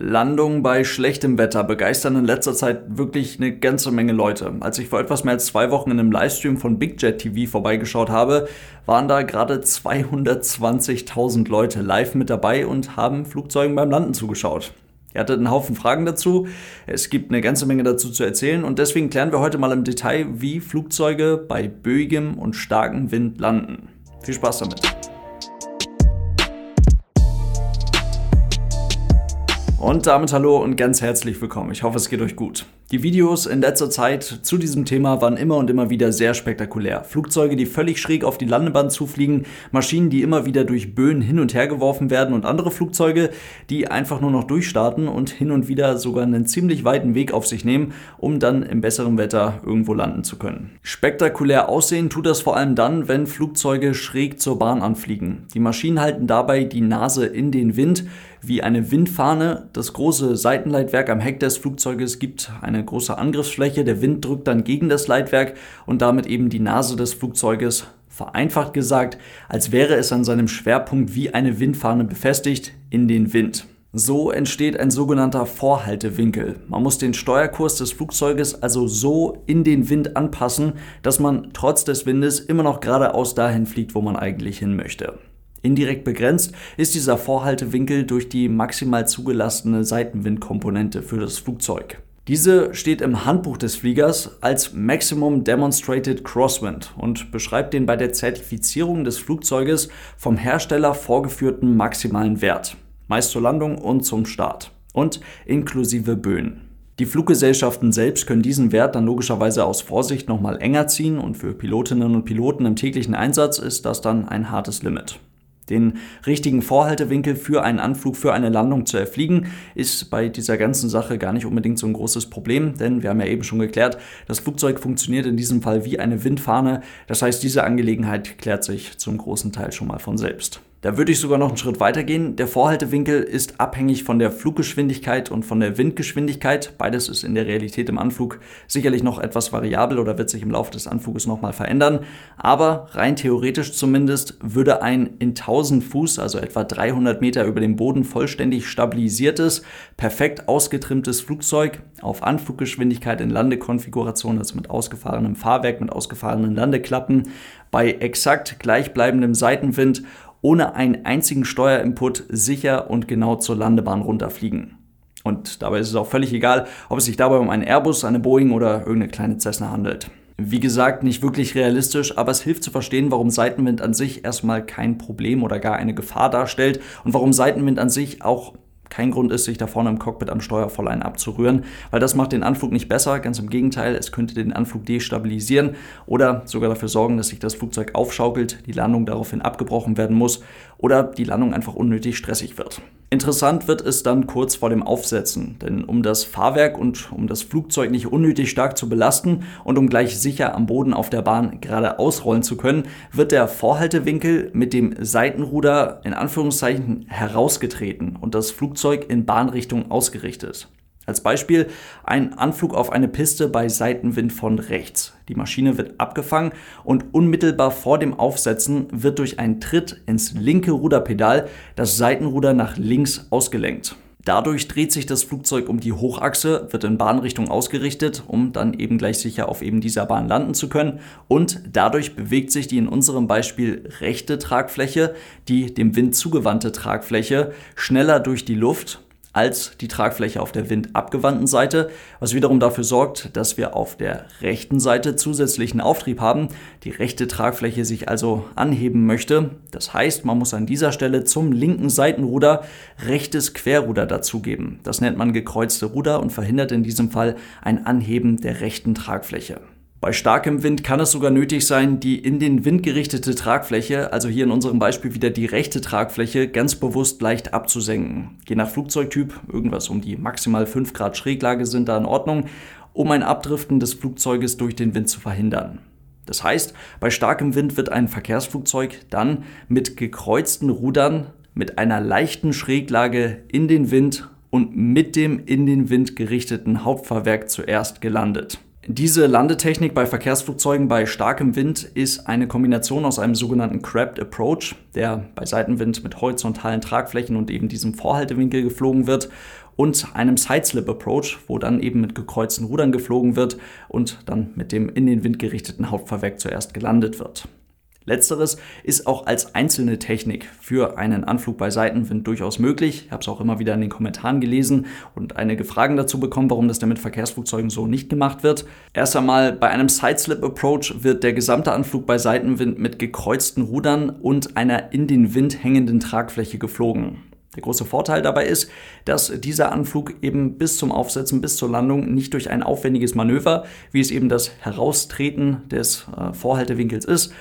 Landungen bei schlechtem Wetter begeistern in letzter Zeit wirklich eine ganze Menge Leute. Als ich vor etwas mehr als zwei Wochen in einem Livestream von BigJet TV vorbeigeschaut habe, waren da gerade 220.000 Leute live mit dabei und haben Flugzeugen beim Landen zugeschaut. Ihr hattet einen Haufen Fragen dazu. Es gibt eine ganze Menge dazu zu erzählen und deswegen klären wir heute mal im Detail, wie Flugzeuge bei böigem und starkem Wind landen. Viel Spaß damit! Und damit hallo und ganz herzlich willkommen. Ich hoffe, es geht euch gut. Die Videos in letzter Zeit zu diesem Thema waren immer und immer wieder sehr spektakulär. Flugzeuge, die völlig schräg auf die Landebahn zufliegen, Maschinen, die immer wieder durch Böen hin und her geworfen werden und andere Flugzeuge, die einfach nur noch durchstarten und hin und wieder sogar einen ziemlich weiten Weg auf sich nehmen, um dann im besseren Wetter irgendwo landen zu können. Spektakulär aussehen tut das vor allem dann, wenn Flugzeuge schräg zur Bahn anfliegen. Die Maschinen halten dabei die Nase in den Wind wie eine Windfahne. Das große Seitenleitwerk am Heck des Flugzeuges gibt eine eine große Angriffsfläche, der Wind drückt dann gegen das Leitwerk und damit eben die Nase des Flugzeuges vereinfacht gesagt, als wäre es an seinem Schwerpunkt wie eine Windfahne befestigt in den Wind. So entsteht ein sogenannter Vorhaltewinkel. Man muss den Steuerkurs des Flugzeuges also so in den Wind anpassen, dass man trotz des Windes immer noch geradeaus dahin fliegt, wo man eigentlich hin möchte. Indirekt begrenzt ist dieser Vorhaltewinkel durch die maximal zugelassene Seitenwindkomponente für das Flugzeug. Diese steht im Handbuch des Fliegers als Maximum Demonstrated Crosswind und beschreibt den bei der Zertifizierung des Flugzeuges vom Hersteller vorgeführten maximalen Wert, meist zur Landung und zum Start und inklusive Böen. Die Fluggesellschaften selbst können diesen Wert dann logischerweise aus Vorsicht nochmal enger ziehen und für Pilotinnen und Piloten im täglichen Einsatz ist das dann ein hartes Limit. Den richtigen Vorhaltewinkel für einen Anflug, für eine Landung zu erfliegen, ist bei dieser ganzen Sache gar nicht unbedingt so ein großes Problem, denn wir haben ja eben schon geklärt, das Flugzeug funktioniert in diesem Fall wie eine Windfahne. Das heißt, diese Angelegenheit klärt sich zum großen Teil schon mal von selbst. Da würde ich sogar noch einen Schritt weiter gehen. Der Vorhaltewinkel ist abhängig von der Fluggeschwindigkeit und von der Windgeschwindigkeit. Beides ist in der Realität im Anflug sicherlich noch etwas variabel oder wird sich im Laufe des Anfluges nochmal verändern. Aber rein theoretisch zumindest würde ein in 1000 Fuß, also etwa 300 Meter über dem Boden vollständig stabilisiertes, perfekt ausgetrimmtes Flugzeug auf Anfluggeschwindigkeit in Landekonfiguration, also mit ausgefahrenem Fahrwerk, mit ausgefahrenen Landeklappen, bei exakt gleichbleibendem Seitenwind ohne einen einzigen Steuerinput sicher und genau zur Landebahn runterfliegen. Und dabei ist es auch völlig egal, ob es sich dabei um einen Airbus, eine Boeing oder irgendeine kleine Cessna handelt. Wie gesagt, nicht wirklich realistisch, aber es hilft zu verstehen, warum Seitenwind an sich erstmal kein Problem oder gar eine Gefahr darstellt und warum Seitenwind an sich auch kein Grund ist, sich da vorne im Cockpit am Steuervorlein abzurühren, weil das macht den Anflug nicht besser, ganz im Gegenteil, es könnte den Anflug destabilisieren oder sogar dafür sorgen, dass sich das Flugzeug aufschaukelt, die Landung daraufhin abgebrochen werden muss oder die Landung einfach unnötig stressig wird. Interessant wird es dann kurz vor dem Aufsetzen, denn um das Fahrwerk und um das Flugzeug nicht unnötig stark zu belasten und um gleich sicher am Boden auf der Bahn gerade ausrollen zu können, wird der Vorhaltewinkel mit dem Seitenruder in Anführungszeichen herausgetreten und das Flugzeug in Bahnrichtung ausgerichtet. Als Beispiel ein Anflug auf eine Piste bei Seitenwind von rechts. Die Maschine wird abgefangen und unmittelbar vor dem Aufsetzen wird durch einen Tritt ins linke Ruderpedal das Seitenruder nach links ausgelenkt. Dadurch dreht sich das Flugzeug um die Hochachse, wird in Bahnrichtung ausgerichtet, um dann eben gleich sicher auf eben dieser Bahn landen zu können. Und dadurch bewegt sich die in unserem Beispiel rechte Tragfläche, die dem Wind zugewandte Tragfläche, schneller durch die Luft als die Tragfläche auf der windabgewandten Seite, was wiederum dafür sorgt, dass wir auf der rechten Seite zusätzlichen Auftrieb haben, die rechte Tragfläche sich also anheben möchte. Das heißt, man muss an dieser Stelle zum linken Seitenruder rechtes Querruder dazugeben. Das nennt man gekreuzte Ruder und verhindert in diesem Fall ein Anheben der rechten Tragfläche. Bei starkem Wind kann es sogar nötig sein, die in den Wind gerichtete Tragfläche, also hier in unserem Beispiel wieder die rechte Tragfläche, ganz bewusst leicht abzusenken. Je nach Flugzeugtyp, irgendwas um die maximal 5 Grad Schräglage sind da in Ordnung, um ein Abdriften des Flugzeuges durch den Wind zu verhindern. Das heißt, bei starkem Wind wird ein Verkehrsflugzeug dann mit gekreuzten Rudern mit einer leichten Schräglage in den Wind und mit dem in den Wind gerichteten Hauptfahrwerk zuerst gelandet. Diese Landetechnik bei Verkehrsflugzeugen bei starkem Wind ist eine Kombination aus einem sogenannten Crabbed Approach, der bei Seitenwind mit horizontalen Tragflächen und eben diesem Vorhaltewinkel geflogen wird, und einem Sideslip Approach, wo dann eben mit gekreuzten Rudern geflogen wird und dann mit dem in den Wind gerichteten Hauptfahrwerk zuerst gelandet wird. Letzteres ist auch als einzelne Technik für einen Anflug bei Seitenwind durchaus möglich. Ich habe es auch immer wieder in den Kommentaren gelesen und einige Fragen dazu bekommen, warum das denn mit Verkehrsflugzeugen so nicht gemacht wird. Erst einmal bei einem Sideslip Approach wird der gesamte Anflug bei Seitenwind mit gekreuzten Rudern und einer in den Wind hängenden Tragfläche geflogen. Der große Vorteil dabei ist, dass dieser Anflug eben bis zum Aufsetzen, bis zur Landung nicht durch ein aufwendiges Manöver, wie es eben das Heraustreten des äh, Vorhaltewinkels ist,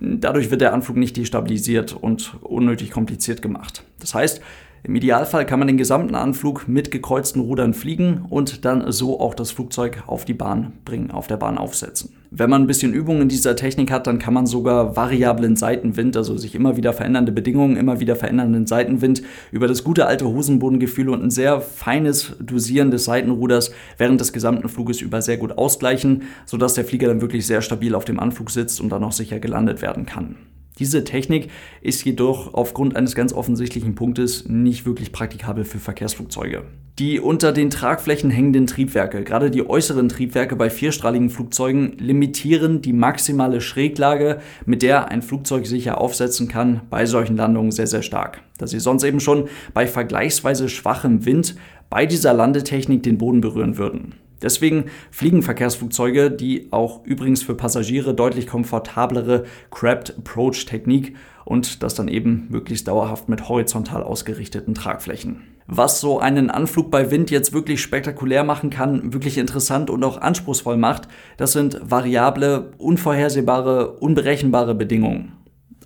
Dadurch wird der Anflug nicht destabilisiert und unnötig kompliziert gemacht. Das heißt, im Idealfall kann man den gesamten Anflug mit gekreuzten Rudern fliegen und dann so auch das Flugzeug auf die Bahn bringen, auf der Bahn aufsetzen. Wenn man ein bisschen Übung in dieser Technik hat, dann kann man sogar variablen Seitenwind, also sich immer wieder verändernde Bedingungen, immer wieder verändernden Seitenwind über das gute alte Hosenbodengefühl und ein sehr feines Dosieren des Seitenruders während des gesamten Fluges über sehr gut ausgleichen, sodass der Flieger dann wirklich sehr stabil auf dem Anflug sitzt und dann auch sicher gelandet werden kann. Diese Technik ist jedoch aufgrund eines ganz offensichtlichen Punktes nicht wirklich praktikabel für Verkehrsflugzeuge. Die unter den Tragflächen hängenden Triebwerke, gerade die äußeren Triebwerke bei vierstrahligen Flugzeugen, limitieren die maximale Schräglage, mit der ein Flugzeug sicher aufsetzen kann, bei solchen Landungen sehr, sehr stark. Da sie sonst eben schon bei vergleichsweise schwachem Wind bei dieser Landetechnik den Boden berühren würden. Deswegen fliegen Verkehrsflugzeuge die auch übrigens für Passagiere deutlich komfortablere Crabbed Approach Technik und das dann eben möglichst dauerhaft mit horizontal ausgerichteten Tragflächen. Was so einen Anflug bei Wind jetzt wirklich spektakulär machen kann, wirklich interessant und auch anspruchsvoll macht, das sind variable, unvorhersehbare, unberechenbare Bedingungen.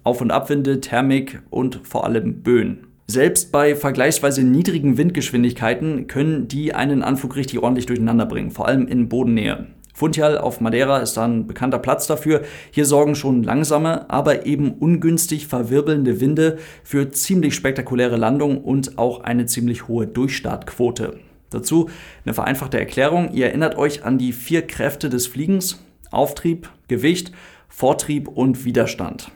Auf- und Abwinde, Thermik und vor allem Böen. Selbst bei vergleichsweise niedrigen Windgeschwindigkeiten können die einen Anflug richtig ordentlich durcheinander bringen, vor allem in Bodennähe. Funchal auf Madeira ist ein bekannter Platz dafür. Hier sorgen schon langsame, aber eben ungünstig verwirbelnde Winde für ziemlich spektakuläre Landungen und auch eine ziemlich hohe Durchstartquote. Dazu eine vereinfachte Erklärung. Ihr erinnert euch an die vier Kräfte des Fliegens. Auftrieb, Gewicht, Vortrieb und Widerstand.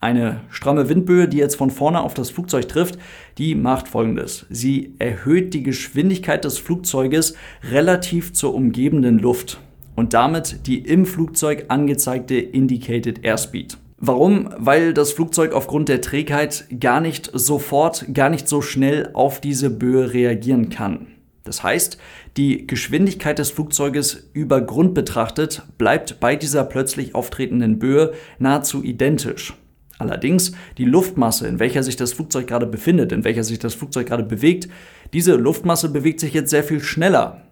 Eine stramme Windböe, die jetzt von vorne auf das Flugzeug trifft, die macht folgendes. Sie erhöht die Geschwindigkeit des Flugzeuges relativ zur umgebenden Luft und damit die im Flugzeug angezeigte Indicated Airspeed. Warum? Weil das Flugzeug aufgrund der Trägheit gar nicht sofort, gar nicht so schnell auf diese Böe reagieren kann. Das heißt, die Geschwindigkeit des Flugzeuges über Grund betrachtet bleibt bei dieser plötzlich auftretenden Böe nahezu identisch. Allerdings die Luftmasse, in welcher sich das Flugzeug gerade befindet, in welcher sich das Flugzeug gerade bewegt, diese Luftmasse bewegt sich jetzt sehr viel schneller.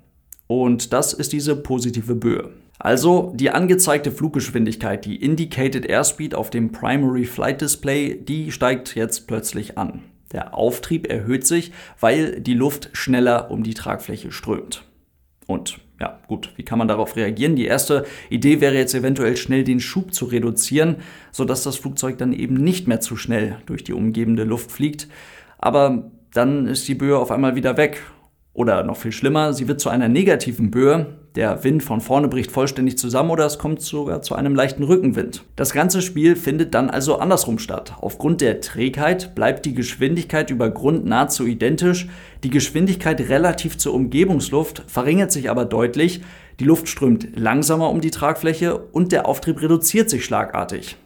Und das ist diese positive Böe. Also die angezeigte Fluggeschwindigkeit, die Indicated Airspeed auf dem Primary Flight Display, die steigt jetzt plötzlich an. Der Auftrieb erhöht sich, weil die Luft schneller um die Tragfläche strömt. Und ja, gut, wie kann man darauf reagieren? Die erste Idee wäre jetzt eventuell schnell den Schub zu reduzieren, sodass das Flugzeug dann eben nicht mehr zu schnell durch die umgebende Luft fliegt. Aber dann ist die Böe auf einmal wieder weg oder noch viel schlimmer, sie wird zu einer negativen Böe, der Wind von vorne bricht vollständig zusammen oder es kommt sogar zu einem leichten Rückenwind. Das ganze Spiel findet dann also andersrum statt. Aufgrund der Trägheit bleibt die Geschwindigkeit über Grund nahezu identisch, die Geschwindigkeit relativ zur Umgebungsluft verringert sich aber deutlich, die Luft strömt langsamer um die Tragfläche und der Auftrieb reduziert sich schlagartig.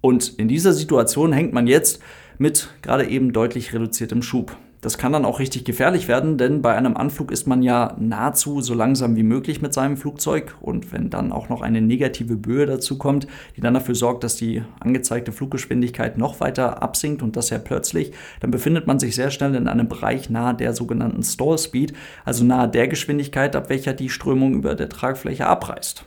Und in dieser Situation hängt man jetzt mit gerade eben deutlich reduziertem Schub. Das kann dann auch richtig gefährlich werden, denn bei einem Anflug ist man ja nahezu so langsam wie möglich mit seinem Flugzeug und wenn dann auch noch eine negative Böe dazu kommt, die dann dafür sorgt, dass die angezeigte Fluggeschwindigkeit noch weiter absinkt und das ja plötzlich, dann befindet man sich sehr schnell in einem Bereich nahe der sogenannten Stall Speed, also nahe der Geschwindigkeit, ab welcher die Strömung über der Tragfläche abreißt.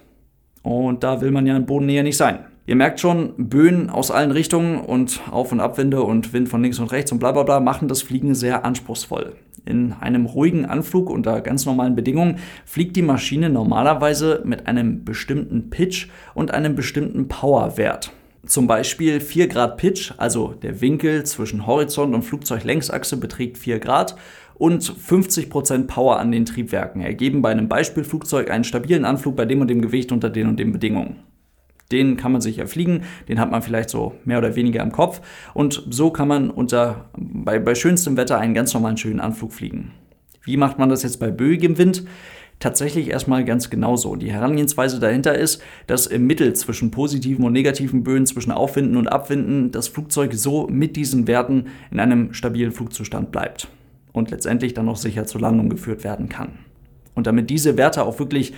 Und da will man ja in Bodennähe nicht sein. Ihr merkt schon, Böen aus allen Richtungen und Auf- und Abwinde und Wind von links und rechts und bla bla bla machen das Fliegen sehr anspruchsvoll. In einem ruhigen Anflug unter ganz normalen Bedingungen fliegt die Maschine normalerweise mit einem bestimmten Pitch und einem bestimmten Powerwert. Zum Beispiel 4 Grad Pitch, also der Winkel zwischen Horizont und Flugzeuglängsachse beträgt 4 Grad und 50% Power an den Triebwerken ergeben bei einem Beispielflugzeug einen stabilen Anflug bei dem und dem Gewicht unter den und den Bedingungen. Den kann man sich erfliegen, den hat man vielleicht so mehr oder weniger im Kopf und so kann man unter, bei, bei schönstem Wetter einen ganz normalen schönen Anflug fliegen. Wie macht man das jetzt bei böigem Wind? tatsächlich erstmal ganz genauso. Die Herangehensweise dahinter ist, dass im Mittel zwischen positiven und negativen Böen, zwischen Aufwinden und Abwinden, das Flugzeug so mit diesen Werten in einem stabilen Flugzustand bleibt und letztendlich dann noch sicher zur Landung geführt werden kann. Und damit diese Werte auch wirklich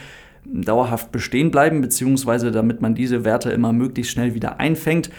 dauerhaft bestehen bleiben, beziehungsweise damit man diese Werte immer möglichst schnell wieder einfängt,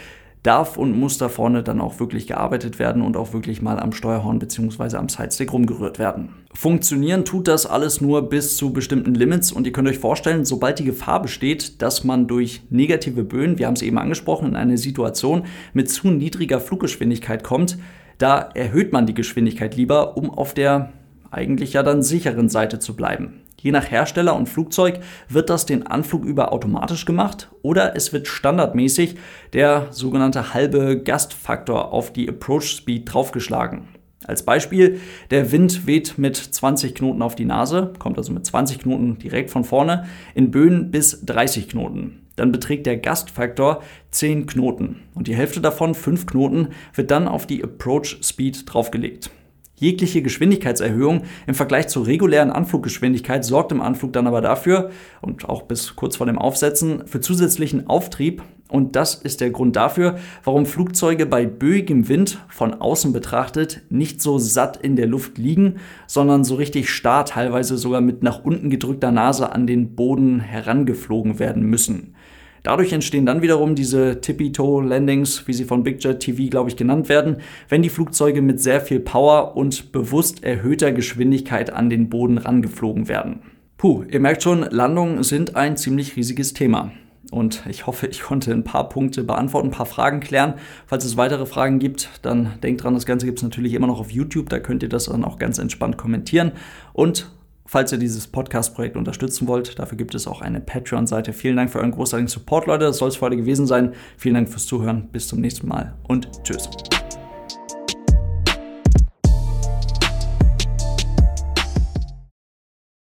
darf und muss da vorne dann auch wirklich gearbeitet werden und auch wirklich mal am Steuerhorn bzw. am Sidestick rumgerührt werden. Funktionieren tut das alles nur bis zu bestimmten Limits und ihr könnt euch vorstellen, sobald die Gefahr besteht, dass man durch negative Böen, wir haben es eben angesprochen, in eine Situation mit zu niedriger Fluggeschwindigkeit kommt, da erhöht man die Geschwindigkeit lieber, um auf der eigentlich ja dann sicheren Seite zu bleiben. Je nach Hersteller und Flugzeug wird das den Anflug über automatisch gemacht oder es wird standardmäßig der sogenannte halbe Gastfaktor auf die Approach Speed draufgeschlagen. Als Beispiel, der Wind weht mit 20 Knoten auf die Nase, kommt also mit 20 Knoten direkt von vorne, in Böen bis 30 Knoten. Dann beträgt der Gastfaktor 10 Knoten und die Hälfte davon, 5 Knoten, wird dann auf die Approach Speed draufgelegt. Jegliche Geschwindigkeitserhöhung im Vergleich zur regulären Anfluggeschwindigkeit sorgt im Anflug dann aber dafür und auch bis kurz vor dem Aufsetzen für zusätzlichen Auftrieb. Und das ist der Grund dafür, warum Flugzeuge bei böigem Wind von außen betrachtet nicht so satt in der Luft liegen, sondern so richtig starr, teilweise sogar mit nach unten gedrückter Nase an den Boden herangeflogen werden müssen. Dadurch entstehen dann wiederum diese Tippy-Toe-Landings, wie sie von Big TV, glaube ich, genannt werden, wenn die Flugzeuge mit sehr viel Power und bewusst erhöhter Geschwindigkeit an den Boden rangeflogen werden. Puh, ihr merkt schon, Landungen sind ein ziemlich riesiges Thema. Und ich hoffe, ich konnte ein paar Punkte beantworten, ein paar Fragen klären. Falls es weitere Fragen gibt, dann denkt dran, das Ganze gibt es natürlich immer noch auf YouTube. Da könnt ihr das dann auch ganz entspannt kommentieren. Und Falls ihr dieses Podcast-Projekt unterstützen wollt, dafür gibt es auch eine Patreon-Seite. Vielen Dank für euren großartigen Support, Leute. Das soll es für heute gewesen sein. Vielen Dank fürs Zuhören. Bis zum nächsten Mal und tschüss.